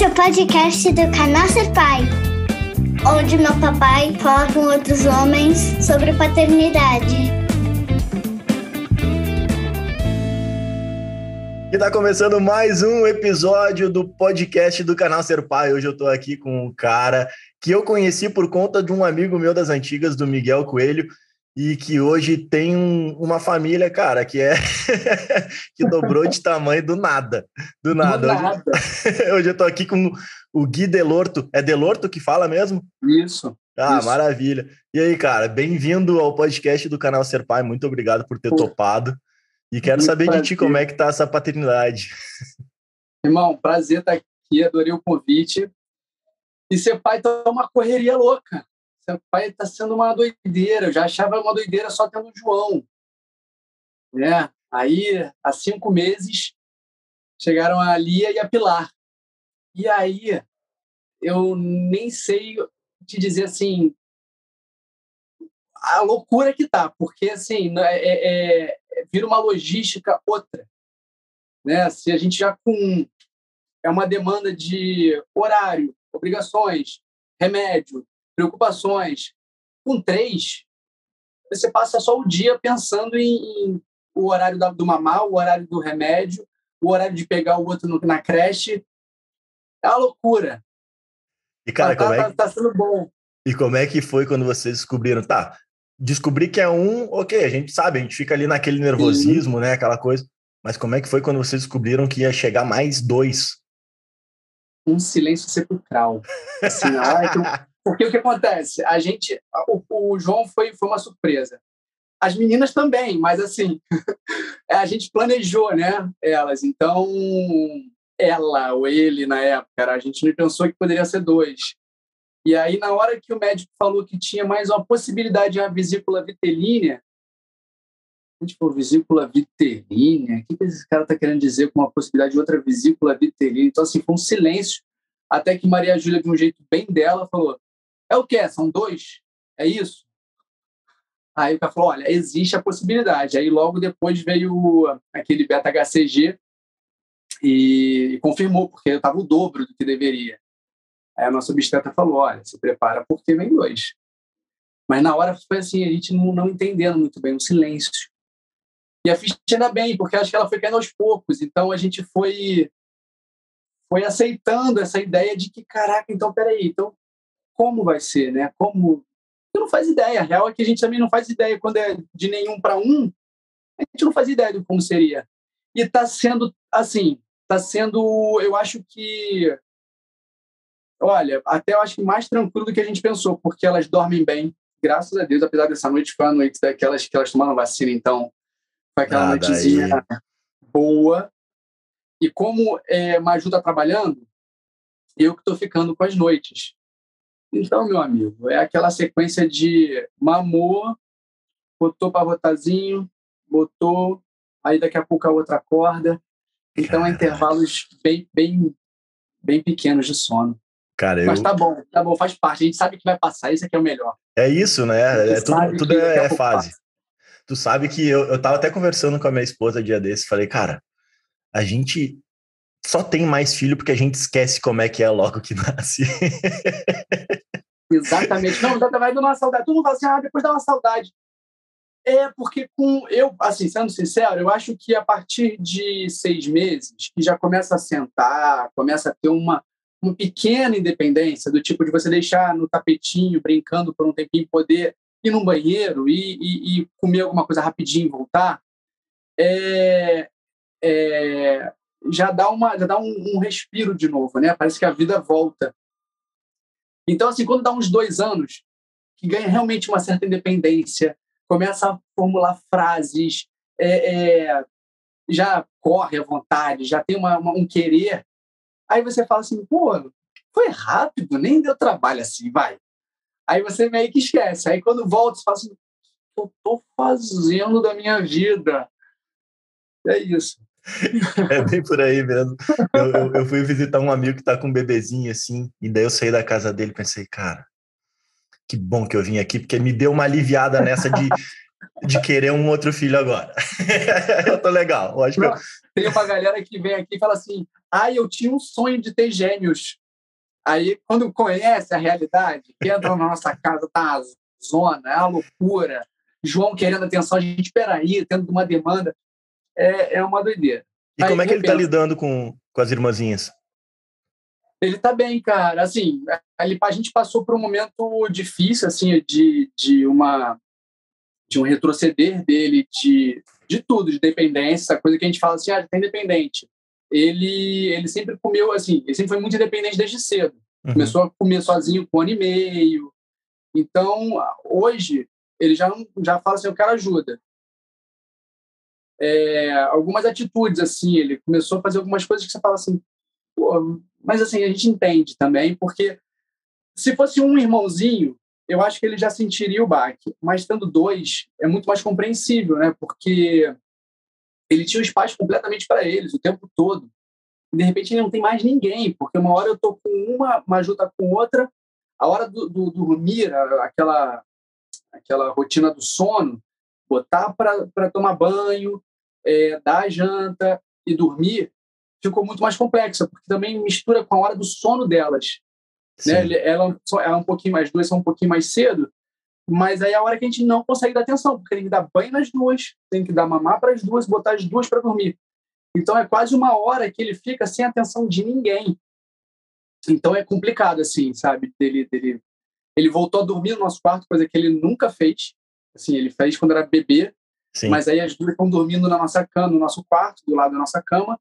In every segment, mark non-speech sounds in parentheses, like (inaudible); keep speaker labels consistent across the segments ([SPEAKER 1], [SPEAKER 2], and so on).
[SPEAKER 1] Esse é o podcast do canal Ser Pai, onde meu papai fala com outros homens sobre paternidade.
[SPEAKER 2] E tá começando mais um episódio do podcast do canal Ser Pai. Hoje eu tô aqui com um cara que eu conheci por conta de um amigo meu das antigas, do Miguel Coelho, e que hoje tem um, uma família, cara, que é (laughs) que dobrou de tamanho do nada. Do nada. Do nada. Hoje, (laughs) hoje eu tô aqui com o Gui Delorto. É Delorto que fala mesmo?
[SPEAKER 3] Isso.
[SPEAKER 2] Ah,
[SPEAKER 3] isso.
[SPEAKER 2] maravilha. E aí, cara, bem-vindo ao podcast do canal Ser Pai. Muito obrigado por ter Pô. topado. E quero Muito saber prazer. de ti como é que tá essa paternidade.
[SPEAKER 3] Irmão, prazer estar aqui, adorei o convite. E ser pai tá uma correria louca. Ser pai tá sendo uma doideira. Eu já achava uma doideira só tendo o João. Né? Aí, há cinco meses, chegaram a Lia e a Pilar. E aí, eu nem sei te dizer assim, a loucura que tá, porque assim é, é, vira uma logística outra. Né? Se a gente já com é uma demanda de horário, obrigações, remédio, preocupações, com três, você passa só o dia pensando em, em o horário da, do mamar, o horário do remédio, o horário de pegar o outro no, na creche. É uma loucura.
[SPEAKER 2] E, cara,
[SPEAKER 3] tá,
[SPEAKER 2] como
[SPEAKER 3] tá,
[SPEAKER 2] é que...
[SPEAKER 3] tá sendo bom.
[SPEAKER 2] E como é que foi quando vocês descobriram? Tá, descobrir que é um, ok, a gente sabe, a gente fica ali naquele nervosismo, Sim. né, aquela coisa. Mas como é que foi quando vocês descobriram que ia chegar mais dois?
[SPEAKER 3] Um silêncio sepulcral. Assim, ah, porque o que acontece? A gente, o, o, João foi, foi uma surpresa. As meninas também, mas assim, (laughs) a gente planejou, né, elas. Então, ela ou ele na época, a gente não pensou que poderia ser dois. E aí, na hora que o médico falou que tinha mais uma possibilidade de uma vesícula vitelínea, a gente falou, vesícula vitelínea? O que esse cara está querendo dizer com uma possibilidade de outra vesícula vitelínea? Então, assim, foi um silêncio, até que Maria Júlia, de um jeito bem dela, falou, é o quê? São dois? É isso? Aí o cara falou, olha, existe a possibilidade. Aí logo depois veio aquele beta-HCG e confirmou, porque estava o dobro do que deveria. Aí a nossa obstetra falou: olha, se prepara porque vem dois. Mas na hora foi assim, a gente não, não entendendo muito bem, um silêncio. E a ficha ainda bem, porque acho que ela foi caindo aos poucos. Então a gente foi foi aceitando essa ideia de que, caraca, então peraí, então como vai ser, né? Como. Você não faz ideia. A real é que a gente também não faz ideia quando é de nenhum para um, a gente não faz ideia de como seria. E está sendo assim, está sendo, eu acho que Olha, até eu acho que mais tranquilo do que a gente pensou, porque elas dormem bem, graças a Deus, apesar dessa noite foi a noite daquelas que elas tomaram vacina, então foi aquela ah, noitezinha daí. boa. E como é, Maju está trabalhando, eu que estou ficando com as noites. Então, meu amigo, é aquela sequência de mamou, botou para rotazinho, botou, aí daqui a pouco a outra acorda. Então, é intervalos bem, bem, bem pequenos de sono.
[SPEAKER 2] Cara,
[SPEAKER 3] Mas tá bom, tá bom, faz parte. A gente sabe que vai passar, isso aqui é o melhor.
[SPEAKER 2] É isso, né? É, tudo tudo é, é fase. Passa. Tu sabe que eu, eu tava até conversando com a minha esposa dia desse, falei, cara, a gente só tem mais filho porque a gente esquece como é que é logo que (laughs) nasce.
[SPEAKER 3] Exatamente. Não, vai dar uma saudade. Tu não fala assim, ah, depois dá uma saudade. É porque com eu, assim, sendo sincero, eu acho que a partir de seis meses que já começa a sentar, começa a ter uma uma pequena independência, do tipo de você deixar no tapetinho, brincando por um tempinho, poder ir num banheiro e, e, e comer alguma coisa rapidinho e voltar, é, é, já dá, uma, já dá um, um, respiro de novo, né? Parece que a vida volta. Então, assim, quando dá uns dois anos, que ganha realmente uma certa independência, começa a formular frases, é, é já corre à vontade, já tem uma, uma, um querer, Aí você fala assim, pô, foi rápido, nem deu trabalho assim, vai. Aí você meio que esquece. Aí quando volta, você fala assim, o que eu tô fazendo da minha vida? É isso.
[SPEAKER 2] É bem por aí mesmo. Eu, eu, eu, fui visitar um amigo que tá com um bebezinho assim, e daí eu saí da casa dele e pensei, cara, que bom que eu vim aqui, porque me deu uma aliviada nessa de de querer um outro filho agora. (laughs) eu tô legal. Eu acho que eu...
[SPEAKER 3] Tem uma galera que vem aqui e fala assim: ah, eu tinha um sonho de ter gêmeos. Aí, quando conhece a realidade, que entra na nossa casa, tá uma zona, é uma loucura. João querendo atenção, a gente, peraí, tendo uma demanda. É, é uma doideira.
[SPEAKER 2] E Aí, como é que ele está lidando com, com as irmãzinhas?
[SPEAKER 3] Ele tá bem, cara. Assim, a gente passou por um momento difícil, assim, de, de uma de um retroceder dele de, de tudo, de dependência, coisa que a gente fala assim, ah, tá independente. Ele, ele sempre comeu, assim, ele sempre foi muito independente desde cedo. Uhum. Começou a comer sozinho com um ano e meio. Então, hoje, ele já, já fala assim, eu quero ajuda. É, algumas atitudes, assim, ele começou a fazer algumas coisas que você fala assim, pô, mas assim, a gente entende também, porque se fosse um irmãozinho, eu acho que ele já sentiria o baque. Mas tendo dois, é muito mais compreensível, né? Porque ele tinha o espaço completamente para eles o tempo todo. De repente ele não tem mais ninguém, porque uma hora eu tô com uma, Maju tá com outra, a hora do, do, do dormir, aquela, aquela rotina do sono, botar para tomar banho, é, dar janta e dormir, ficou muito mais complexa, porque também mistura com a hora do sono delas. Né? Ela, ela um pouquinho mais, duas são um pouquinho mais cedo, mas aí é a hora que a gente não consegue dar atenção, porque tem que dar banho nas duas, tem que dar mamar para as duas, botar as duas para dormir. Então é quase uma hora que ele fica sem atenção de ninguém. Então é complicado, assim, sabe? Dele, dele... Ele voltou a dormir no nosso quarto, coisa que ele nunca fez. Assim, ele fez quando era bebê, Sim. mas aí as duas estão dormindo na nossa cama, no nosso quarto, do lado da nossa cama,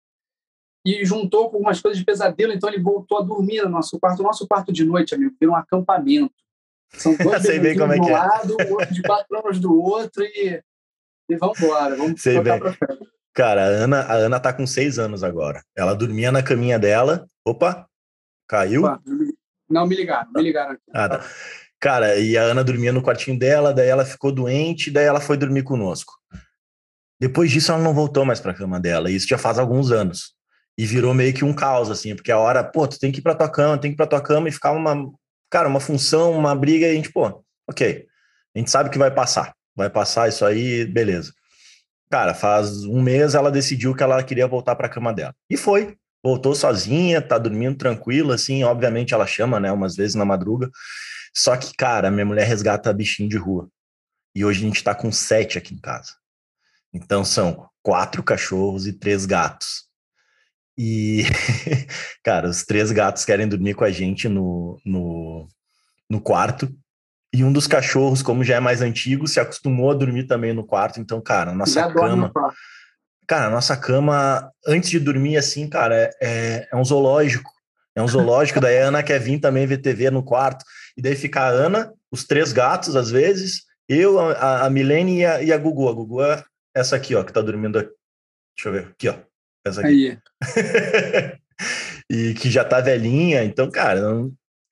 [SPEAKER 3] e juntou com algumas coisas de pesadelo, então ele voltou a dormir no nosso quarto. O nosso quarto de noite, amigo, virou um acampamento. São (laughs) dois
[SPEAKER 2] Sei bem como é que
[SPEAKER 3] um é. lado, outro de quatro anos do outro e, e vamos embora, vamos
[SPEAKER 2] Sei bem. Cara, a Ana, a Ana tá com seis anos agora. Ela dormia na caminha dela. Opa, caiu? Opa,
[SPEAKER 3] não, me ligaram, me ligaram. Aqui.
[SPEAKER 2] Ah, tá. Cara, e a Ana dormia no quartinho dela, daí ela ficou doente, daí ela foi dormir conosco. Depois disso, ela não voltou mais para a cama dela, e isso já faz alguns anos e virou meio que um caos, assim, porque a hora, pô, tu tem que ir pra tua cama, tem que ir pra tua cama e ficar uma, cara, uma função, uma briga, e a gente, pô, ok, a gente sabe que vai passar, vai passar isso aí, beleza. Cara, faz um mês ela decidiu que ela queria voltar pra cama dela. E foi, voltou sozinha, tá dormindo tranquila, assim, obviamente ela chama, né, umas vezes na madruga, só que, cara, minha mulher resgata bichinho de rua. E hoje a gente tá com sete aqui em casa. Então são quatro cachorros e três gatos. E, (laughs) cara, os três gatos querem dormir com a gente no, no, no quarto. E um dos cachorros, como já é mais antigo, se acostumou a dormir também no quarto. Então, cara, nossa já cama. Cara, nossa cama, antes de dormir, assim, cara, é, é, é um zoológico. É um zoológico. daí a Ana quer vir também ver TV no quarto. E daí fica a Ana, os três gatos, às vezes, eu, a, a Milene e a, e a Gugu. A Gugu é essa aqui, ó, que tá dormindo aqui. Deixa eu ver. Aqui, ó. Essa aqui. (laughs) e que já tá velhinha, então, cara,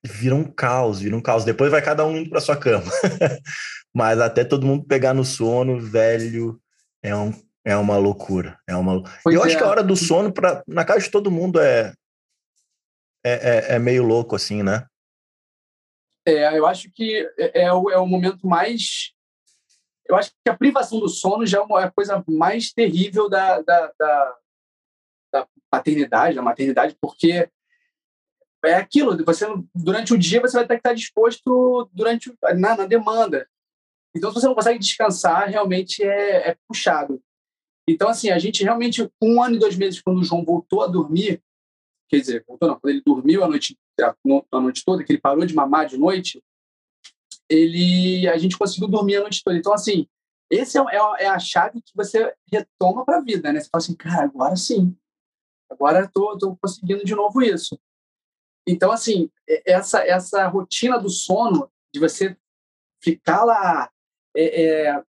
[SPEAKER 2] vira um caos, vira um caos. Depois vai cada um indo para sua cama. (laughs) Mas até todo mundo pegar no sono, velho, é, um, é uma loucura. É uma... Eu é. acho que a hora do sono, pra, na casa de todo mundo, é, é, é, é meio louco, assim, né?
[SPEAKER 3] É, eu acho que é, é, o, é o momento mais. Eu acho que a privação do sono já é, uma, é coisa mais terrível da, da, da, da paternidade, da maternidade, porque é aquilo, você durante o dia você vai ter que estar disposto durante na, na demanda. Então, se você não consegue descansar, realmente é, é, puxado. Então, assim, a gente realmente, um ano e dois meses, quando o João voltou a dormir, quer dizer, voltou não, quando ele dormiu a noite, a noite toda, que ele parou de mamar de noite, ele, a gente conseguiu dormir a noite toda. Então, assim, esse é, é, é a chave que você retoma para a vida, né? Você fala assim, cara, agora sim. Agora estou conseguindo de novo isso. Então, assim, essa, essa rotina do sono, de você ficar lá é, é,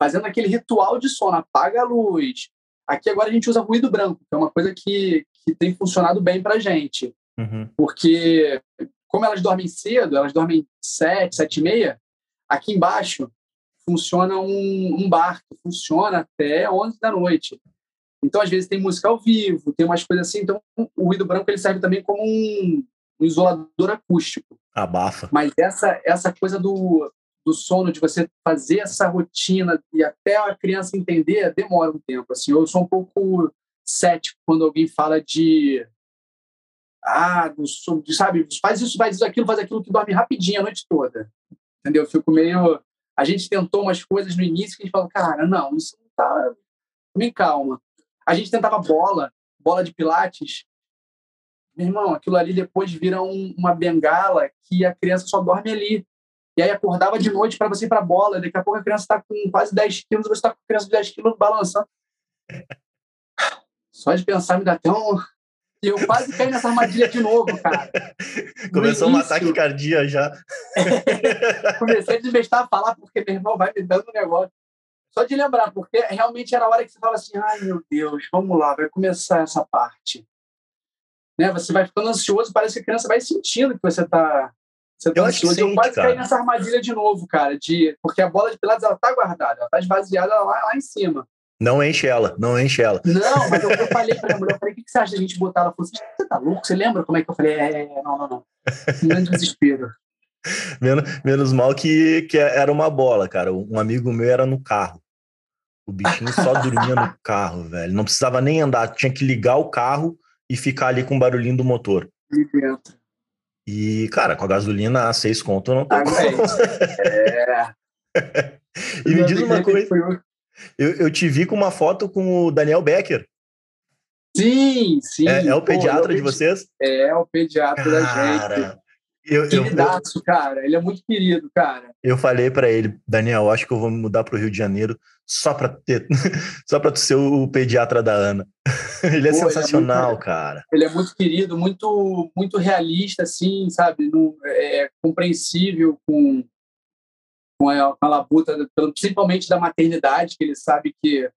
[SPEAKER 3] fazendo aquele ritual de sono, apaga a luz. Aqui agora a gente usa ruído branco, que é uma coisa que, que tem funcionado bem para gente. Uhum. Porque, como elas dormem cedo, elas dormem sete, sete e meia, aqui embaixo funciona um, um bar que funciona até 11 da noite. Então, às vezes, tem música ao vivo, tem umas coisas assim. Então, o ruído branco ele serve também como um, um isolador acústico.
[SPEAKER 2] Abafa.
[SPEAKER 3] Mas essa, essa coisa do, do sono, de você fazer essa rotina e até a criança entender, demora um tempo. Assim, eu sou um pouco cético quando alguém fala de ah, do, sabe, faz isso, faz isso, aquilo, faz aquilo, que dorme rapidinho a noite toda. Entendeu? Eu fico meio. A gente tentou umas coisas no início que a gente falou, cara, não, isso não tá. Me calma. A gente tentava bola, bola de pilates. Meu irmão, aquilo ali depois vira um, uma bengala que a criança só dorme ali. E aí acordava de noite para você ir para bola. Daqui a pouco a criança está com quase 10 quilos, você está com a criança de 10 quilos balançando. Só de pensar me dá até um. E eu quase caí nessa armadilha de novo, cara. (laughs)
[SPEAKER 2] Começou início, um ataque cardíaco já. (laughs)
[SPEAKER 3] comecei a desbestar a falar, porque meu irmão vai me dando um negócio. Só de lembrar, porque realmente era a hora que você fala assim: ai meu Deus, vamos lá, vai começar essa parte. Né? Você vai ficando ansioso, parece que a criança vai sentindo que você está você tá
[SPEAKER 2] eu acho que sim,
[SPEAKER 3] eu quase
[SPEAKER 2] cara.
[SPEAKER 3] caí nessa armadilha de novo, cara, de porque a bola de pilates ela tá guardada, ela tá esvaziada lá, lá em cima.
[SPEAKER 2] Não enche ela, não enche ela.
[SPEAKER 3] Não, mas eu, eu falei pra mulher, eu falei, o que, que você acha da gente botar? Ela falou assim, você tá louco? Você lembra como é que eu falei? É, não, não, não. Um desespero.
[SPEAKER 2] menos, menos mal que, que era uma bola, cara. Um amigo meu era no carro. O bichinho só dormia no (laughs) carro, velho. Não precisava nem andar, tinha que ligar o carro e ficar ali com o barulhinho do motor.
[SPEAKER 3] E dentro.
[SPEAKER 2] E, cara, com a gasolina a seis conto não tem
[SPEAKER 3] Ah, (laughs) é.
[SPEAKER 2] E me diz uma coisa, eu, eu te vi com uma foto com o Daniel Becker.
[SPEAKER 3] Sim, sim.
[SPEAKER 2] É, é o
[SPEAKER 3] Pô,
[SPEAKER 2] pediatra
[SPEAKER 3] é o
[SPEAKER 2] de vocês?
[SPEAKER 3] É, o pediatra da gente.
[SPEAKER 2] Cara, eu, eu, eu,
[SPEAKER 3] Queridaço, cara. Ele é muito querido, cara.
[SPEAKER 2] eu falei pra ele, Daniel, acho que eu vou me mudar pro Rio de Janeiro só pra ter, (laughs) só tu ser o pediatra da Ana. (laughs) Ele é
[SPEAKER 3] Pô, ele é
[SPEAKER 2] sensacional,
[SPEAKER 3] muito-
[SPEAKER 2] cara.
[SPEAKER 3] Ele é muito querido, muito, muito realista, assim, sabe? No, é compreensível com, com a, com a labuta, principalmente da maternidade, que ele sabe que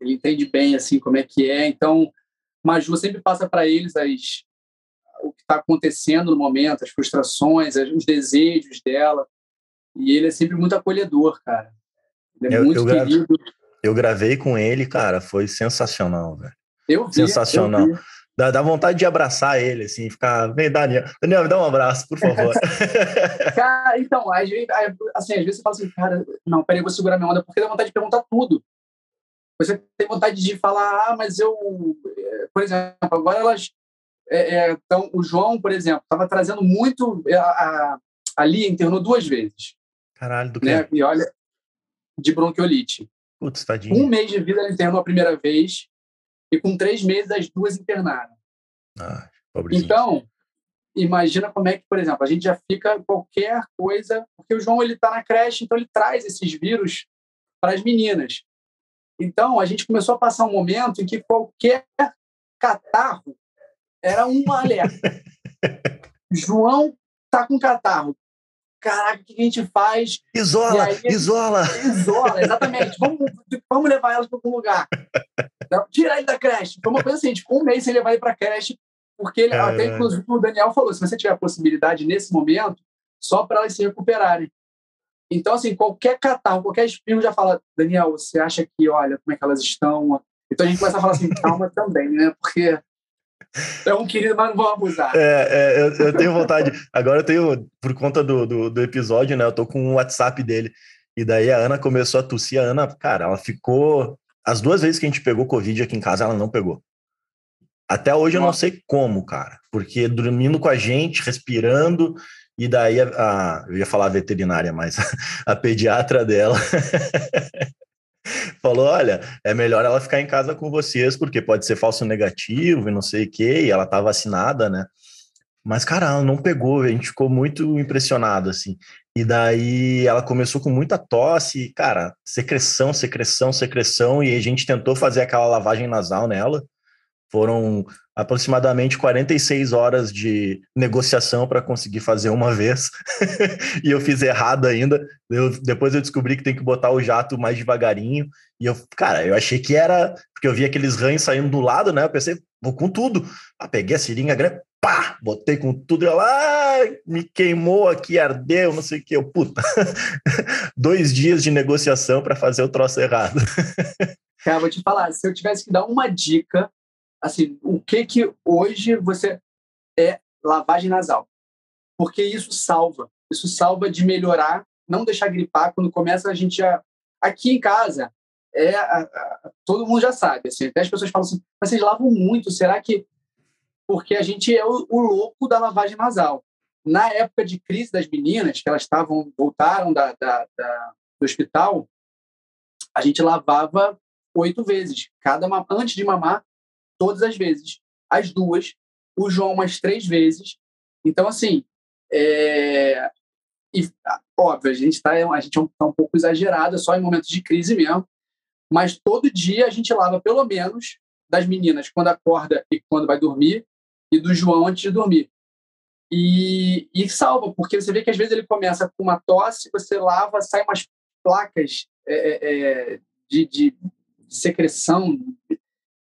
[SPEAKER 3] ele entende bem, assim, como é que é. Então, Maju sempre passa para eles as, o que está acontecendo no momento, as frustrações, as- os desejos dela. E ele é sempre muito acolhedor, cara. Ele é
[SPEAKER 2] Eu-
[SPEAKER 3] muito
[SPEAKER 2] eu
[SPEAKER 3] querido.
[SPEAKER 2] Eu gravei com ele, cara, foi sensacional, velho.
[SPEAKER 3] Eu vi,
[SPEAKER 2] Sensacional.
[SPEAKER 3] eu vi.
[SPEAKER 2] Dá, dá vontade de abraçar ele, assim, ficar, vem, Daniel, Daniel, me dá um abraço, por favor. (laughs)
[SPEAKER 3] Cara, então, às vezes, assim, às vezes você fala assim, cara, não, peraí, eu vou segurar minha onda, porque dá vontade de perguntar tudo. Você tem vontade de falar, ah, mas eu, eh, por exemplo, agora elas, é, é, então, o João, por exemplo, estava trazendo muito, a, a, a Lia internou duas vezes,
[SPEAKER 2] Caralho, do que?
[SPEAKER 3] né, e olha, de bronquiolite.
[SPEAKER 2] Putz,
[SPEAKER 3] Um
[SPEAKER 2] tadinho.
[SPEAKER 3] mês de vida ela internou a primeira vez, e com três meses as duas internaram.
[SPEAKER 2] Ah.
[SPEAKER 3] Então, imagina como é que, por exemplo, a gente já fica qualquer coisa, porque o João ele está na creche, então ele traz esses vírus para as meninas. Então, a gente começou a passar um momento em que qualquer catarro era um (laughs) alerta. João tá com catarro. Caraca, o que a gente faz?
[SPEAKER 2] Isola,
[SPEAKER 3] aí-
[SPEAKER 2] isola.
[SPEAKER 3] Isola, exatamente. Vamos, vamos levar elas para algum lugar. (laughs) Então, Tira ele da creche. Foi uma coisa assim, tipo, um mês sem levar ele para creche, porque ele,
[SPEAKER 2] Caralho.
[SPEAKER 3] até inclusive o Daniel falou: se você tiver a possibilidade nesse momento, só para elas se recuperarem. Então, assim, qualquer catarro, qualquer espirro já fala: Daniel, você acha que, olha, como é que elas estão? Então a gente começa a falar assim: calma também, né? Porque é um querido, mas não vamos abusar.
[SPEAKER 2] É, é, eu, eu tenho vontade. Agora eu tenho, por conta do, do, do episódio, né? Eu tô com o WhatsApp dele. E daí a Ana começou a tossir. A Ana, cara, ela ficou. As duas vezes que a gente pegou Covid aqui em casa, ela não pegou. Até hoje eu não
[SPEAKER 3] Nossa.
[SPEAKER 2] sei como, cara. Porque dormindo com a gente, respirando, e daí a, a- eu ia falar a veterinária, mas (laughs) a pediatra dela (laughs) falou: olha, é melhor ela ficar em casa com vocês, porque pode ser falso negativo e não sei o quê, e ela tá vacinada, né? Mas, cara, ela não pegou, a gente ficou muito impressionado, assim. E daí ela começou com muita tosse, cara, secreção, secreção, secreção, e a gente tentou fazer aquela lavagem nasal nela. Foram aproximadamente 46 horas de negociação para conseguir fazer uma vez. (laughs) e eu fiz errado ainda. Eu- depois eu descobri que tem que botar o jato mais devagarinho. E eu, cara, eu achei que era. Porque eu vi aqueles rãs saindo do lado, né? Eu pensei, vou com tudo. Ah, peguei a seringa grande, pá, botei com tudo. Ela me queimou aqui, ardeu, não sei o que. Eu, puta. (laughs) Dois dias de negociação para fazer o troço errado. (laughs)
[SPEAKER 3] Cara, vou te falar, se eu tivesse que dar uma dica, assim, o que que hoje você é lavagem nasal? Porque isso salva, isso salva de melhorar não deixar gripar. Quando começa, a gente já. Aqui em casa, é, a, a, todo mundo já sabe. Assim, até as pessoas falam assim, mas vocês lavam muito, será que. Porque a gente é o, o louco da lavagem nasal. Na época de crise das meninas, que elas estavam voltaram da, da, da, do hospital, a gente lavava oito vezes, cada antes de mamar, todas as vezes. As duas, o João umas três vezes. Então, assim, é... e, óbvio, a gente está a gente é tá um pouco exagerado, é só em momentos de crise mesmo, mas todo dia a gente lava pelo menos das meninas quando acorda e quando vai dormir, e do João antes de dormir. E, e salva, porque você vê que às vezes ele começa com uma tosse, você lava, sai umas placas é, é, é de, de, secreção.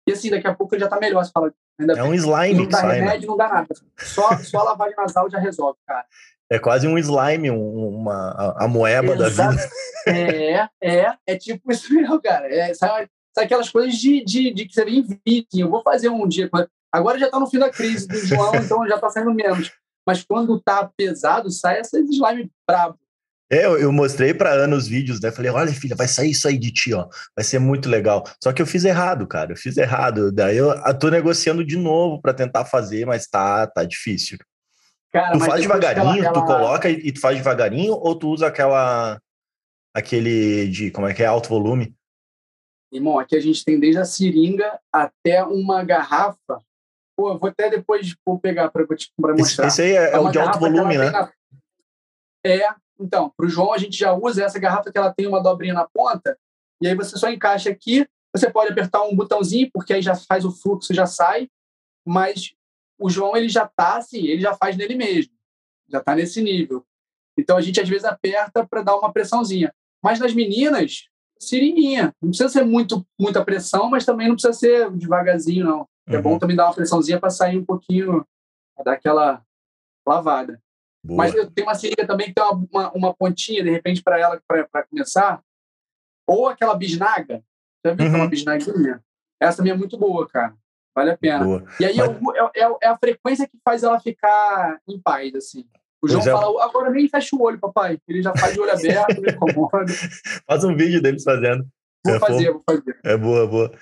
[SPEAKER 3] E assim, daqui a pouco ele já está melhor. Você fala,
[SPEAKER 2] ainda é um slime.
[SPEAKER 3] Não dá sai, né? remédio, né? não dá nada. Só, só a lavagem nasal já resolve, cara.
[SPEAKER 2] É quase um slime, uma, a, a moeba Exato. da vida.
[SPEAKER 3] É, é, é tipo isso mesmo, cara. É, sabe, sabe aquelas coisas de, de, de que você vê em viking. Eu vou fazer um dia. Agora já está no fim da crise do João, (laughs) então já está saindo menos. Mas quando tá pesado, sai esses slime brabo.
[SPEAKER 2] É, eu, eu mostrei para Ana os vídeos, né? Falei, olha, filha, vai sair isso aí de ti, ó. Vai ser muito legal. Só que eu fiz errado, cara. Eu fiz errado. Daí eu, tô negociando de novo para tentar fazer, mas tá, tá difícil. Cara, tu faz devagarinho, ela, ela... tu coloca e, tu faz devagarinho, ou tu usa aquela. aquele de. como é que é? Alto volume?
[SPEAKER 3] Irmão, aqui a gente tem desde a seringa até uma garrafa. Pô, vou até depois vou pegar para mostrar.
[SPEAKER 2] Esse, esse aí é, é o de alto volume, né? Na...
[SPEAKER 3] É, então, para o João, a gente já usa essa garrafa que ela tem uma dobrinha na ponta, e aí você só encaixa aqui. Você pode apertar um botãozinho, porque aí já faz o fluxo, já sai, mas o João ele já está assim, ele já faz nele mesmo, já está nesse nível. Então a gente às vezes aperta para dar uma pressãozinha. Mas nas meninas, seringuinha. Não precisa ser muito, muita pressão, mas também não precisa ser devagarzinho, não. É uhum. É bom também dar uma pressãozinha para sair um pouquinho, dar aquela lavada. Boa. Mas tenho uma seringa também que tem uma, uma, uma pontinha, de repente, para ela, para começar. Ou aquela bisnaga. Já viu uhum. uma bisnaguinha? Essa também é muito boa, cara. Vale a pena. Boa. E aí Mas... é, é, é, a frequência que faz ela ficar em paz, assim. O João é. fala, agora nem fecha o olho, papai. Ele já faz de olho aberto, (laughs) me incomoda.
[SPEAKER 2] Faz um vídeo deles fazendo.
[SPEAKER 3] Vou é fazer, vou fazer.
[SPEAKER 2] É boa, boa.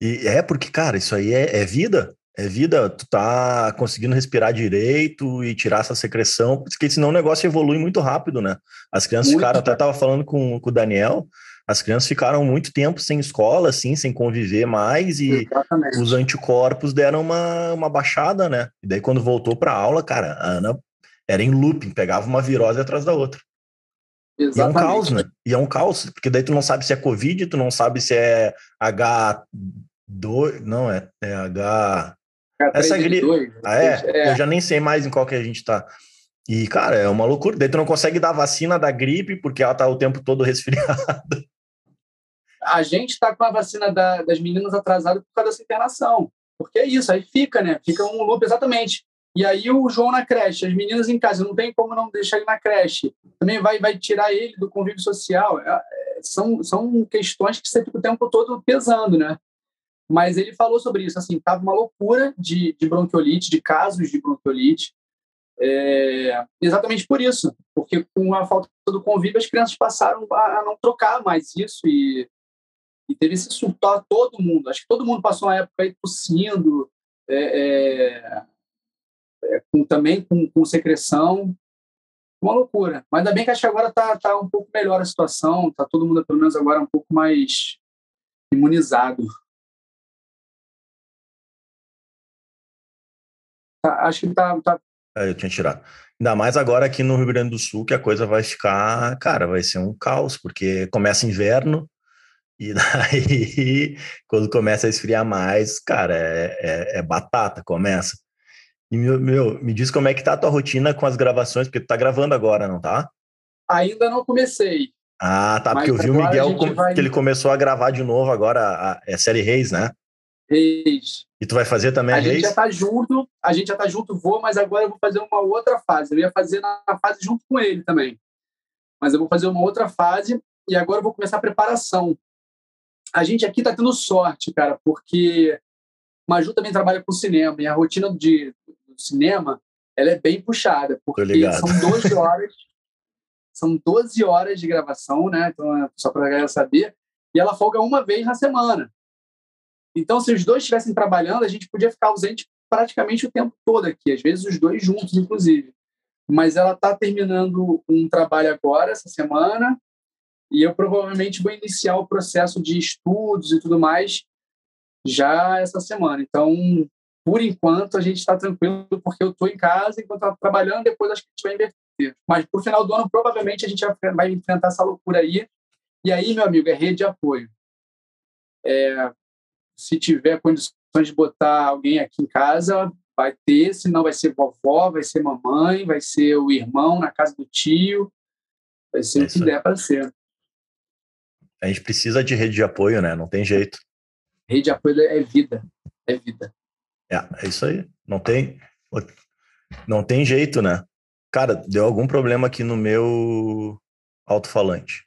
[SPEAKER 2] E é porque, cara, isso aí é, é vida. É vida, tu tá conseguindo respirar direito e tirar essa secreção, porque senão o negócio evolui muito rápido, né? As crianças muito ficaram, até tava falando com, com o Daniel, as crianças ficaram muito tempo sem escola, assim, sem conviver mais, e Exatamente. os anticorpos deram uma, uma baixada, né? E daí, quando voltou para aula, cara, a Ana era em looping, pegava uma virose atrás da outra. Exatamente. E é um caos, né? E é um caos, porque daí tu não sabe se é Covid, tu não sabe se é H2, não, é, é H. Essa gripe. Ah, é? é? Eu já nem sei mais em qual que a gente tá. E, cara, é uma loucura. Daí tu não consegue dar vacina da gripe porque ela tá o tempo todo (laughs) resfriada
[SPEAKER 3] a gente está com a vacina da, das meninas atrasada por causa dessa internação. Porque é isso, aí fica, né? Fica um loop exatamente. E aí o João na creche, as meninas em casa, não tem como não deixar ele na creche. Também vai, vai tirar ele do convívio social. É, é, são, são questões que você fica o tempo todo pesando, né? Mas ele falou sobre isso, assim, tava uma loucura de, de bronquiolite, de casos de bronquiolite. É, exatamente por isso, porque com a falta do convívio as crianças passaram a, não trocar mais isso e e teve esse surto todo mundo. Acho que todo mundo passou uma época aí tossindo, é, é, é, com, também com, com, secreção. Uma loucura. Mas ainda bem que acho que agora está tá um pouco melhor a situação, está todo mundo, pelo menos agora, um pouco mais imunizado. Tá, acho que está. Tá...
[SPEAKER 2] É, eu tinha tirado. Ainda mais agora aqui no Rio Grande do Sul, que a coisa vai ficar, cara, vai ser um caos, porque começa inverno, e (laughs) daí, quando começa a esfriar mais, cara, é, é, é, batata, começa. E, meu, meu, me diz como é que tá a tua rotina com as gravações, porque tu tá gravando agora, não tá?
[SPEAKER 3] Ainda não comecei.
[SPEAKER 2] Ah, tá, porque eu vi o Miguel vai... que ele começou a gravar de novo agora, a, é a série Reis, né?
[SPEAKER 3] Reis.
[SPEAKER 2] E tu vai fazer também a,
[SPEAKER 3] a gente já tá junto, a gente já tá junto, vou, mas agora eu vou fazer uma outra fase. Eu ia fazer na fase junto com ele também. Mas eu vou fazer uma outra fase e agora eu vou começar a preparação a gente aqui está tendo sorte, cara, porque Maju também trabalha com cinema e a rotina de, do cinema ela é bem puxada, porque são 12 horas, são 12 horas de gravação, né? Então, é só para a galera saber. E ela folga uma vez na semana. Então, se os dois estivessem trabalhando, a gente podia ficar ausente praticamente o tempo todo aqui, às vezes os dois juntos, inclusive. Mas ela está terminando um trabalho agora, essa semana, e eu provavelmente vou iniciar o processo de estudos e tudo mais já essa semana. Então, por enquanto, a gente está tranquilo, porque eu estou em casa enquanto estou trabalhando, depois acho que a gente vai inverter. Mas, por final do ano, provavelmente a gente vai enfrentar essa loucura aí. E aí, meu amigo, é rede de apoio. É, se tiver condições de botar alguém aqui em casa, vai ter, senão vai ser vovó, vai ser mamãe, vai ser o irmão na casa do tio, vai ser é o que der para ser.
[SPEAKER 2] A gente precisa de rede de apoio, né? Não tem jeito.
[SPEAKER 3] Rede de apoio é vida, é vida.
[SPEAKER 2] É, é isso aí. Não tem, não tem jeito, né? Cara, deu algum problema aqui no meu alto-falante.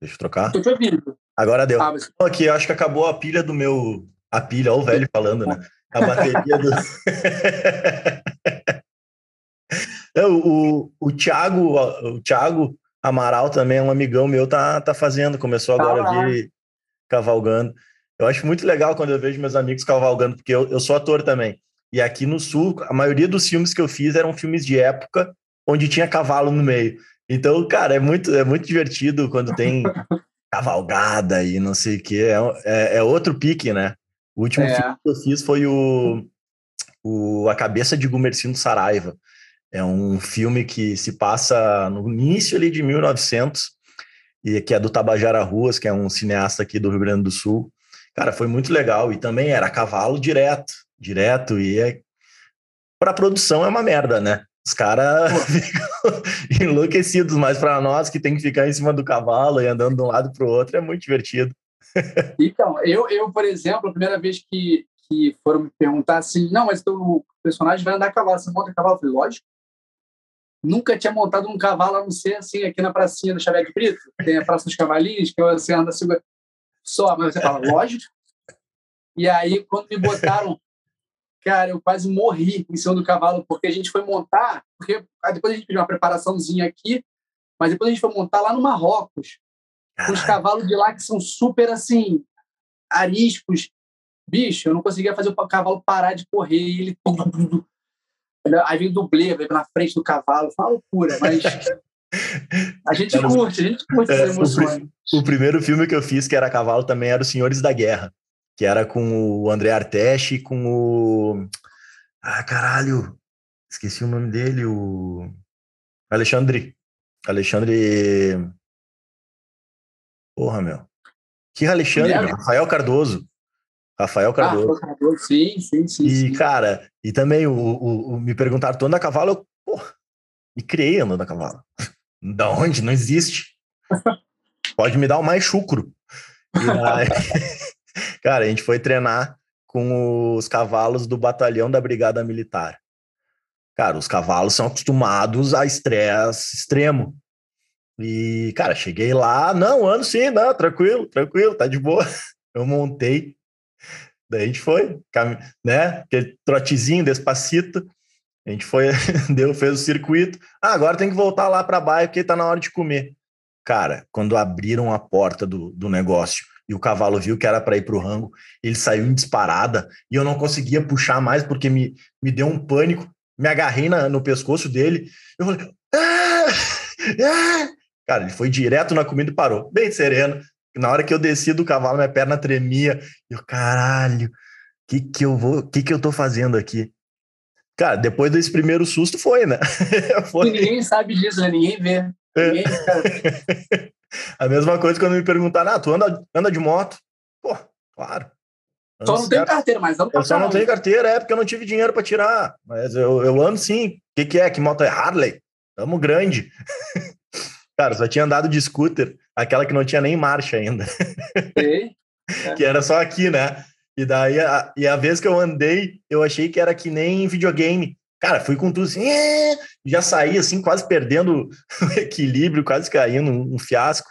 [SPEAKER 2] Deixa eu trocar.
[SPEAKER 3] Tô te ouvindo.
[SPEAKER 2] Agora deu. Ah, mas... Aqui, acho que acabou a pilha do meu. A pilha, olha o velho falando, né? A bateria do. (laughs) é, o, o, Thiago, o Thiago Amaral também é um amigão meu, tá, tá fazendo, começou agora ah, a vir cavalgando. Eu acho muito legal quando eu vejo meus amigos cavalgando, porque eu, eu sou ator também. E aqui no Sul, a maioria dos filmes que eu fiz eram filmes de época, onde tinha cavalo no meio. Então, cara, é muito, é muito divertido quando tem (laughs) cavalgada e não sei o que. É, é, é, outro pique, né? O último é. filme que eu fiz foi o, o A Cabeça de Gumercindo Saraiva. É um filme que se passa no início ali de 1900 e que é do Tabajara Ruas, que é um cineasta aqui do Rio Grande do Sul. Cara, foi muito legal e também era cavalo direto, direto e é... para produção é uma merda, né? Os caras (laughs) ficam enlouquecidos, mas para nós que tem que ficar em cima do cavalo e andando de um lado para o outro é muito divertido.
[SPEAKER 3] então, eu, eu, por exemplo, a primeira vez que, que foram me perguntar assim, não, mas o personagem vai andar a cavalo, você monta a cavalo? Eu falei, lógico. Nunca tinha montado um cavalo, a não ser assim, aqui na pracinha do Xavier Brito, tem a Praça dos Cavalinhos, que você anda assim, só, mas você fala, lógico. E aí, quando me botaram cara, eu quase morri em cima do cavalo, porque a gente foi montar, porque depois a gente pediu uma preparaçãozinha aqui, mas depois a gente foi montar lá no Marrocos, com os cavalos de lá que são super, assim, ariscos. Bicho, eu não conseguia fazer o cavalo parar de correr, e ele... (laughs) Aí vem o dublê, vem na frente do cavalo, foi uma loucura, mas... (laughs) A gente curte, a gente curte é.
[SPEAKER 2] O, o, primeiro filme que eu fiz, que era cavalo, também era Os Senhores da Guerra que era com o André Arteche e com o. Ah, caralho! Esqueci o nome dele, o. Alexandre. Alexandre. Porra, meu. Que Alexandre? É, Rafael Cardoso. Rafael Cardoso. Ah, Cardoso.
[SPEAKER 3] Sim, sim, sim. E,
[SPEAKER 2] sim. cara, e também o, o, o me perguntaram, tu anda a cavalo? Eu, porra, me criei andando a cavalo. Da onde? Não existe. Pode me dar o mais chucro. Aí, (laughs) Cara, a gente foi treinar com os cavalos do batalhão da Brigada Militar. Cara, os cavalos são acostumados a estresse extremo. E, cara, cheguei lá, não, ando sim, não, tranquilo, tranquilo, tá de boa. (laughs) Eu montei, daí a gente foi, né, aquele trotezinho, despacito, a gente foi, (laughs) deu, fez o circuito. Ah, agora tem que voltar lá para baixo porque tá na hora de comer. Cara, quando abriram a porta do, do negócio e o cavalo viu que era para ir para o rango, ele saiu em disparada e eu não conseguia puxar mais porque me, me deu um pânico. Me agarrei na, no pescoço dele. Eu falei, ah, ah. cara, ele foi direto na comida e parou, bem sereno. Na hora que eu desci do cavalo, minha perna tremia. Eu, caralho, que que eu vou, que que eu tô fazendo aqui? Cara, depois desse primeiro susto foi, né? (laughs)
[SPEAKER 3] foi. Ninguém sabe disso, né? Ninguém vê. É. Ninguém. (laughs)
[SPEAKER 2] A mesma coisa quando me perguntaram, ah, tu anda, anda de moto? Pô, claro.
[SPEAKER 3] Só não tenho carteira, mas
[SPEAKER 2] ando Eu só não tenho carteira, é porque eu não tive dinheiro para tirar. Mas eu, eu ando sim. O que, que é? Que moto é Harley? Tamo grande. (laughs) Cara, só tinha andado de scooter, aquela que não tinha nem marcha ainda.
[SPEAKER 3] Sei.
[SPEAKER 2] É. que era só aqui, né? E daí, a, e a vez que eu andei, eu achei que era que nem videogame. Cara, fui com tudo assim, é! já saí assim, quase perdendo (laughs) o equilíbrio, quase caindo, um, um, fiasco.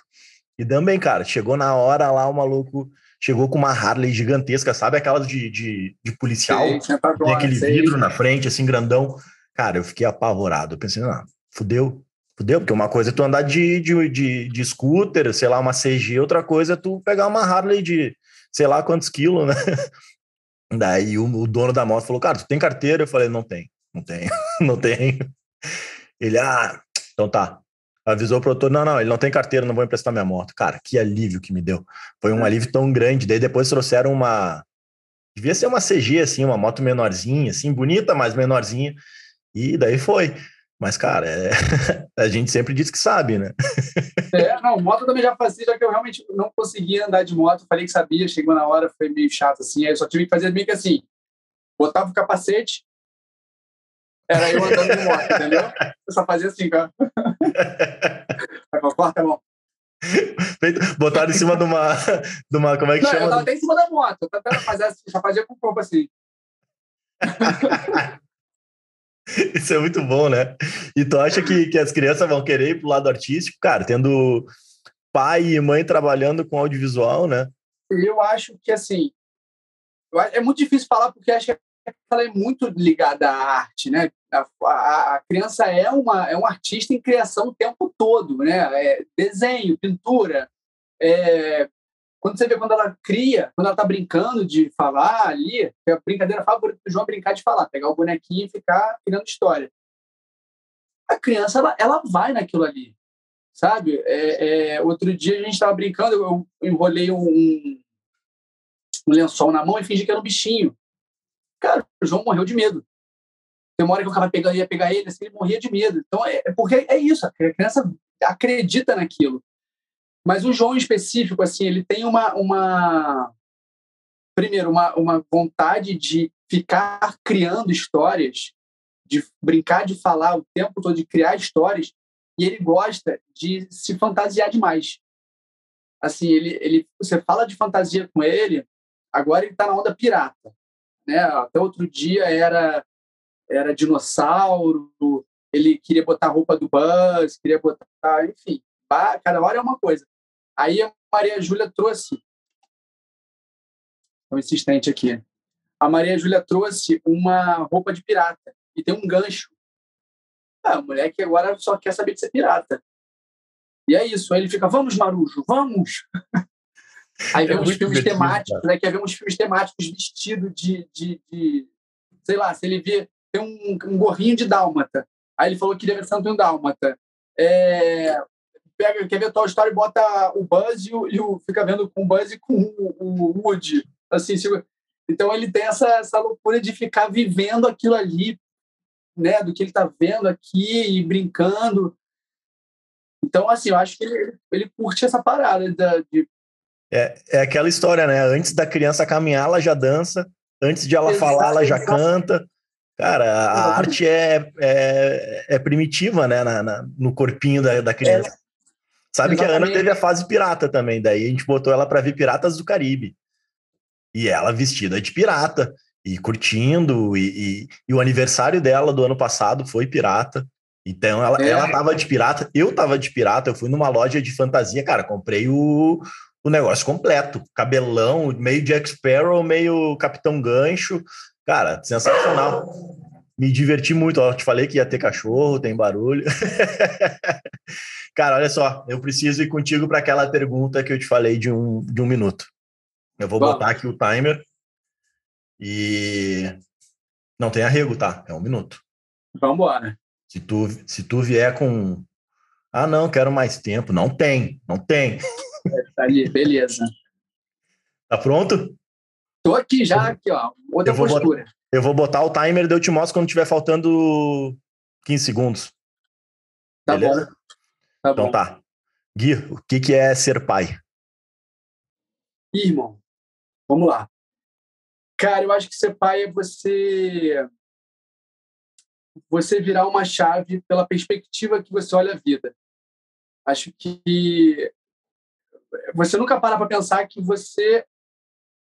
[SPEAKER 2] E também, cara, chegou na hora lá o maluco chegou com uma Harley gigantesca, sabe aquelas de, de, de policial? Tem aquele sei. vidro na frente, assim, grandão. Cara, eu fiquei apavorado. Eu pensei, ah, fudeu, Fudeu, porque uma coisa é tu andar de, de, de, de scooter, sei lá, uma CG, outra coisa é tu pegar uma Harley de sei lá quantos quilos, né? (laughs) Daí o, o dono da moto falou, cara, tu tem carteira? Eu falei, não tem, não tenho, (laughs) não tenho. Ele, ah, então tá. Avisou o produtor, não, não, ele não tem carteira, não vou emprestar minha moto. Cara, que alívio que me deu. Foi um alívio tão grande. Daí depois trouxeram uma. Devia ser uma CG, assim, uma moto menorzinha, assim, bonita, mas menorzinha. E daí foi. Mas, cara, é... (laughs) a gente sempre diz que sabe, né?
[SPEAKER 3] É, não, moto também já fazia, já que eu realmente não conseguia andar de moto, falei que sabia, chegou na hora, foi meio chato assim, aí eu só tive que fazer meio que assim, botava o capacete, era eu andando de moto, entendeu? Eu só fazia assim, cara. (laughs) Corta a mão.
[SPEAKER 2] Botaram em cima de uma, de uma. Como é que
[SPEAKER 3] não,
[SPEAKER 2] chama?
[SPEAKER 3] Eu tava até em cima da moto. Eu tava fazer assim, já fazia com o corpo assim. (laughs) (laughs)
[SPEAKER 2] Isso é muito bom, né? E tu acha que, que as crianças vão querer ir pro lado artístico? Cara, tendo pai e mãe trabalhando com audiovisual, né?
[SPEAKER 3] Eu acho que, assim, é muito difícil falar porque acho que ela é muito ligada à arte, né? A, a, a, criança é uma é um artista em criação o tempo todo, né? É desenho, pintura, é, quando você vê quando ela cria, quando ela está brincando de falar ali, é a brincadeira favorita do João é brincar de falar, pegar o bonequinho e ficar criando história. A criança, ela, ela vai naquilo ali, sabe? É, é, outro dia a gente estava brincando, eu enrolei um, um lençol na mão e fingi que era um bichinho. Cara, o João morreu de medo. Hora que o cara ia pegar ele, assim, ele morria de medo. Então, é, é porque é isso, a criança acredita naquilo. Mas o João em específico, assim, ele tem uma, uma primeiro, uma, uma vontade de ficar criando histórias, de brincar de falar o tempo todo, de criar histórias, e ele gosta de se fantasiar demais. Assim, ele, ele, você fala de fantasia com ele, agora ele está na onda pirata. Né? Até outro dia era, era dinossauro, ele queria botar a roupa do Buzz, queria botar, enfim, cada hora é uma coisa. Aí a Maria Júlia trouxe. Estou insistente aqui. A Maria Júlia trouxe uma roupa de pirata e tem um gancho. Ah, o moleque agora só quer saber de ser pirata. E é isso. Aí ele fica, vamos, Marujo, vamos! (laughs) Aí vem é filmes temáticos, né? Quer ver uns filmes temáticos vestido de, de, de, Sei lá, se ele vê. Tem um, um gorrinho de dálmata. Aí ele falou que queria ver Santo Dálmata. É, pega, quer ver Toy Story, bota o Buzz e, o, e o, fica vendo com o Buzz e com o, o Woody. Assim, se, então ele tem essa, essa loucura de ficar vivendo aquilo ali, né, do que ele está vendo aqui e brincando. Então, assim, eu acho que ele, ele curte essa parada da, de...
[SPEAKER 2] É, é aquela história, né? Antes da criança caminhar, ela já dança. Antes de ela Exato, falar, ela já canta. Cara, a arte é, é, é, primitiva, né? Na, na, no corpinho da, da criança. Sabe Exatamente. que a Ana teve a fase pirata também, daí a gente botou ela para ver Piratas do Caribe. E ela vestida de pirata, e curtindo, e, e, e o aniversário dela do ano passado foi pirata. Então ela, é. ela tava de pirata, eu tava de pirata, eu fui numa loja de fantasia, cara, comprei o, o negócio completo, cabelão, meio Jack Sparrow, meio Capitão Gancho, cara, sensacional. Me diverti muito, ó, te falei que ia ter cachorro, tem barulho. (laughs) Cara, olha só, eu preciso ir contigo para aquela pergunta que eu te falei de um, de um minuto. Eu vou Vamos. botar aqui o timer e não tem arrego, tá? É um minuto.
[SPEAKER 3] Vamos embora.
[SPEAKER 2] Se tu, se tu vier com ah, não, quero mais tempo. Não tem, não tem.
[SPEAKER 3] É, tá ali, beleza.
[SPEAKER 2] Tá pronto?
[SPEAKER 3] Tô aqui já, aqui, ó. Outra eu postura.
[SPEAKER 2] Botar, eu vou botar o timer e eu te mostro quando tiver faltando 15 segundos.
[SPEAKER 3] Tá Beleza? bom.
[SPEAKER 2] Tá então tá. Gui, o que, que é ser pai?
[SPEAKER 3] Irmão, vamos lá. Cara, eu acho que ser pai é você você virar uma chave pela perspectiva que você olha a vida. Acho que você nunca para para pensar que você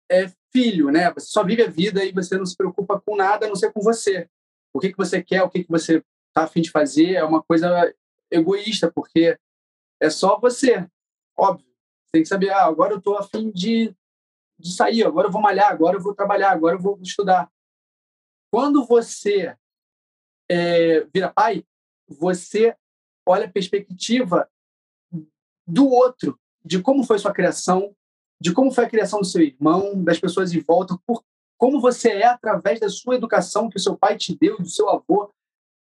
[SPEAKER 3] é filho, né? Você só vive a vida e você não se preocupa com nada a não ser com você. O que, que você quer, o que, que você está afim de fazer é uma coisa egoísta, porque é só você, óbvio. Tem que saber, ah, agora eu estou afim de, de sair, agora eu vou malhar, agora eu vou trabalhar, agora eu vou estudar. Quando você é, vira pai, você olha a perspectiva do outro, de como foi sua criação, de como foi a criação do seu irmão, das pessoas em volta, por como você é através da sua educação que o seu pai te deu, do seu avô.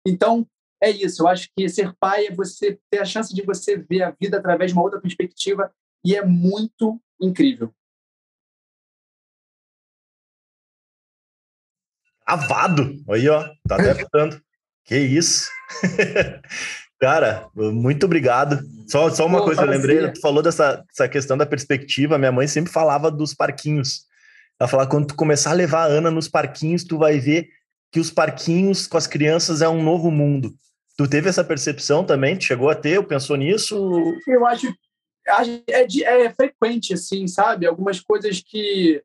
[SPEAKER 3] Então, é isso. Eu acho que ser pai é você ter a chance de você ver a vida através de uma outra perspectiva e é muito incrível.
[SPEAKER 2] Avado! Aí, ó, tá até ficando. que isso! (laughs) Cara, muito obrigado. Só, só uma Pô, coisa, eu lembrei, tu falou dessa, dessa questão da perspectiva. Minha mãe sempre falava dos parquinhos. Ela falava, quando tu começar a levar a Ana nos parquinhos, tu vai ver que os parquinhos com as crianças é um novo mundo. Tu teve essa percepção também? Chegou a ter? Pensou nisso?
[SPEAKER 3] Eu acho é, é, é frequente, assim, sabe? Algumas coisas que,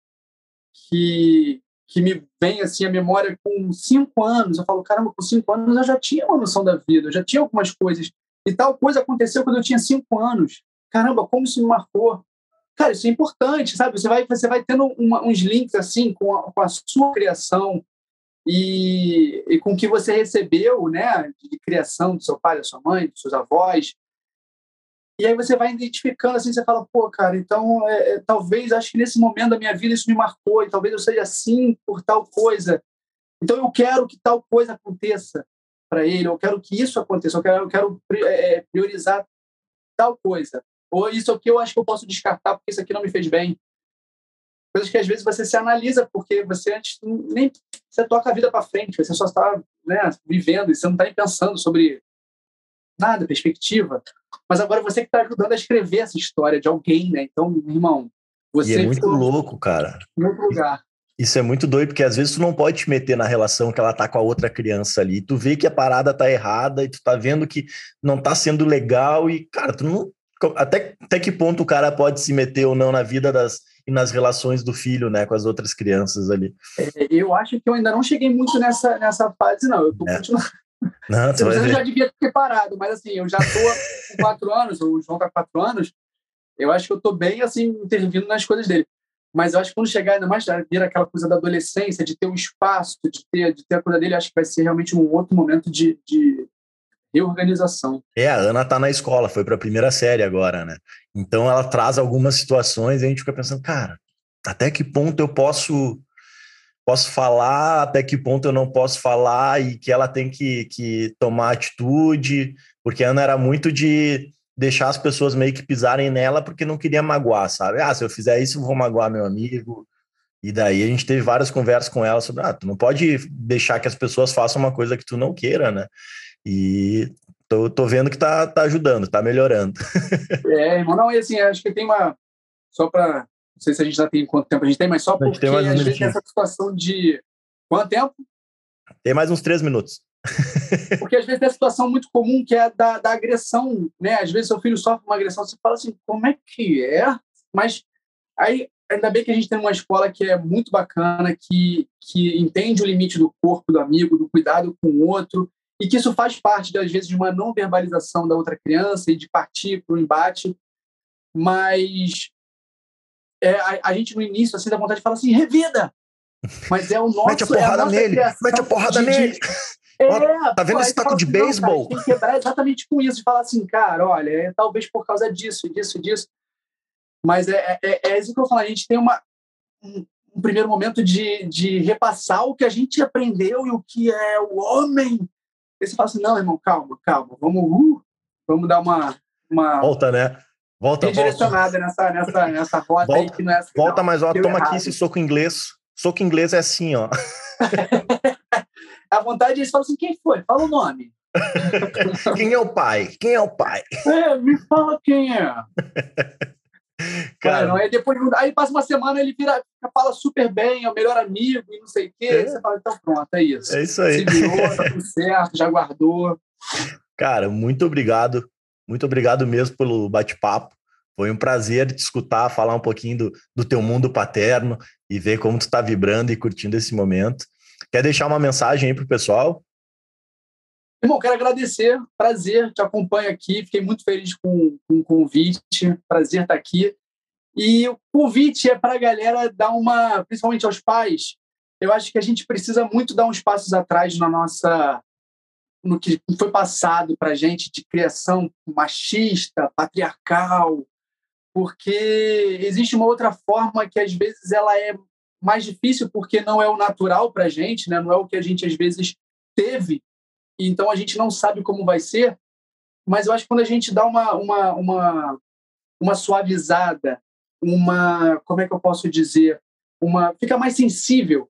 [SPEAKER 3] que, que me vêm assim à memória com cinco anos. Eu falo, caramba, com cinco anos eu já tinha uma noção da vida, eu já tinha algumas coisas. E tal coisa aconteceu quando eu tinha cinco anos. Caramba, como isso me marcou. Cara, isso é importante, sabe? Você vai, você vai tendo uma, uns links assim com a, com a sua criação, e, e, com o que você recebeu, né, de criação do seu pai, da sua mãe, dos seus avós. E aí você vai identificando assim, você fala, pô, cara, então é, é, talvez acho que nesse momento da minha vida isso me marcou e talvez eu seja assim por tal coisa. Então eu quero que tal coisa aconteça para ele, eu quero que isso aconteça, eu quero, eu quero é, priorizar tal coisa. Ou isso aqui eu acho que eu posso descartar porque isso aqui não me fez bem coisas que às vezes você se analisa porque você antes nem você toca a vida para frente, você só está né, vivendo e você não está pensando sobre nada, perspectiva. Mas agora você que está ajudando a escrever essa história de alguém, né? Então, irmão, você
[SPEAKER 2] e é muito louco, cara.
[SPEAKER 3] Lugar.
[SPEAKER 2] Isso é muito doido, porque às vezes tu não pode te meter na relação que ela tá com a outra criança ali. Tu vê que a parada tá errada e tu tá vendo que não tá sendo legal e, cara, tu não. Até, até que ponto o cara pode se meter ou não na vida das, e nas relações do filho, né, com as outras crianças ali.
[SPEAKER 3] É, eu acho que eu ainda não cheguei muito nessa, nessa fase, não. Eu tô é. continuando. (laughs) Não, tu eu já devia ter parado, mas assim, eu já tô com quatro anos, o João tá com quatro anos, eu acho que eu tô bem, assim, intervindo nas coisas dele. Mas eu acho que quando chegar ainda mais, vir aquela coisa da adolescência, de ter um espaço, de ter, de ter a coisa dele, acho que vai ser realmente um outro momento de, de reorganização.
[SPEAKER 2] É, a Ana tá na escola, foi para a primeira série agora, né? Então ela traz algumas situações e a gente fica pensando, cara, até que ponto eu posso posso falar, até que ponto eu não posso falar e que ela tem que, que tomar atitude, porque a Ana era muito de deixar as pessoas meio que pisarem nela porque não queria magoar, sabe? Ah, se eu fizer isso, eu vou magoar meu amigo. E daí a gente teve várias conversas com ela sobre, ah, tu não pode deixar que as pessoas façam uma coisa que tu não queira, né? E tô, tô vendo que tá, tá ajudando, tá melhorando. (laughs)
[SPEAKER 3] é, irmão, não, e assim, acho que tem uma. Só para. Não sei se a gente já tem quanto tempo a gente tem, mas só porque a gente tem essa situação de. Quanto tempo?
[SPEAKER 2] Tem mais uns três minutos. (laughs)
[SPEAKER 3] Porque às vezes tem a situação muito comum que é da, da agressão, né? Às vezes seu filho sofre uma agressão, você fala assim, como é que é? Mas aí, ainda bem que a gente tem uma escola que é muito bacana, que, que entende o limite do corpo do amigo, do cuidado com o outro, e que isso faz parte, às vezes, de uma não verbalização da outra criança e de partir para o embate. Mas é, a, a, gente, no início, assim, dá vontade de falar assim, revida! Mas é o nosso... (laughs)
[SPEAKER 2] mete a porrada
[SPEAKER 3] é
[SPEAKER 2] a nele! Mete a porrada de, nele! De, é, tá vendo esse taco de assim, beisebol?
[SPEAKER 3] Tem que quebrar exatamente com isso, de falar assim, cara, olha, é, talvez por causa disso, disso, disso. Mas é, é, é isso que eu falo, a gente tem uma, um, um primeiro momento de, de repassar o que a gente aprendeu e o que é o homem Aí você fala assim, não, irmão, calma, calma, vamos, uh, vamos dar uma, uma...
[SPEAKER 2] Volta, né? Volta,
[SPEAKER 3] direcionada nessa, nessa, nessa rota
[SPEAKER 2] volta,
[SPEAKER 3] aí que não é assim,
[SPEAKER 2] Volta, não, mas ó, toma errado. aqui esse soco inglês. Soco inglês é assim, ó. (laughs)
[SPEAKER 3] a vontade é falar assim, quem foi? Fala o nome. (laughs)
[SPEAKER 2] quem é o pai? Quem é o pai?
[SPEAKER 3] É, me fala quem é. (laughs) (laughs) Cara, não, aí depois aí passa uma semana ele vira, fala super bem, é o melhor amigo e não sei o quê. É. você fala, então pronto, é isso.
[SPEAKER 2] É isso aí.
[SPEAKER 3] Se virou, tá tudo (laughs) certo, já guardou.
[SPEAKER 2] Cara, muito obrigado. Muito obrigado mesmo pelo bate-papo. Foi um prazer te escutar, falar um pouquinho do, do teu mundo paterno e ver como tu está vibrando e curtindo esse momento. Quer deixar uma mensagem aí pro pessoal?
[SPEAKER 3] Irmão, quero agradecer, prazer, te acompanho aqui, fiquei muito feliz com, com o convite, prazer estar aqui. E o convite é para a galera dar uma, principalmente aos pais, eu acho que a gente precisa muito dar uns passos atrás na nossa no que foi passado para a gente de criação machista, patriarcal, porque existe uma outra forma que às vezes ela é mais difícil porque não é o natural para a gente, né? não é o que a gente às vezes teve, então a gente não sabe como vai ser, mas eu acho que quando a gente dá uma, uma, uma, uma suavizada, uma, como é que eu posso dizer, uma fica mais sensível,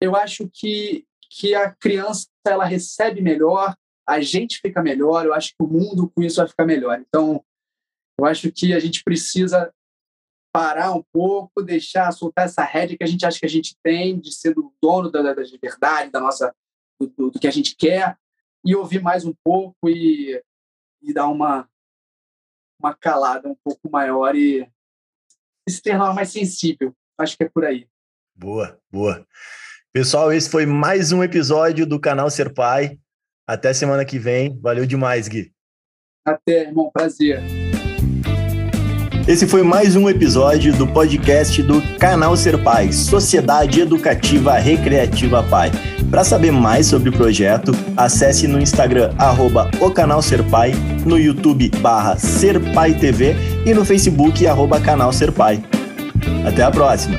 [SPEAKER 3] eu acho que, que a criança ela recebe melhor, a gente fica melhor, eu acho que o mundo com isso vai ficar melhor. Então, eu acho que a gente precisa parar um pouco, deixar, soltar essa rédea que a gente acha que a gente tem de ser o dono da, da liberdade, da nossa, do, do, que a gente quer, e ouvir mais um pouco e, e dar uma, uma calada um pouco maior e, e se tornar mais sensível. Acho que é por aí.
[SPEAKER 2] Boa, boa. Pessoal, esse foi mais um episódio do canal Ser Pai. Até semana que vem. Valeu demais, Gui.
[SPEAKER 3] Até, irmão. Prazer.
[SPEAKER 2] Esse foi mais um episódio do podcast do Canal Ser Pai, Sociedade Educativa Recreativa Pai. Para saber mais sobre o projeto, acesse no Instagram arroba o Canal Ser Pai, no YouTube barra Ser Pai TV e no Facebook arroba Canal Ser Pai. Até a próxima!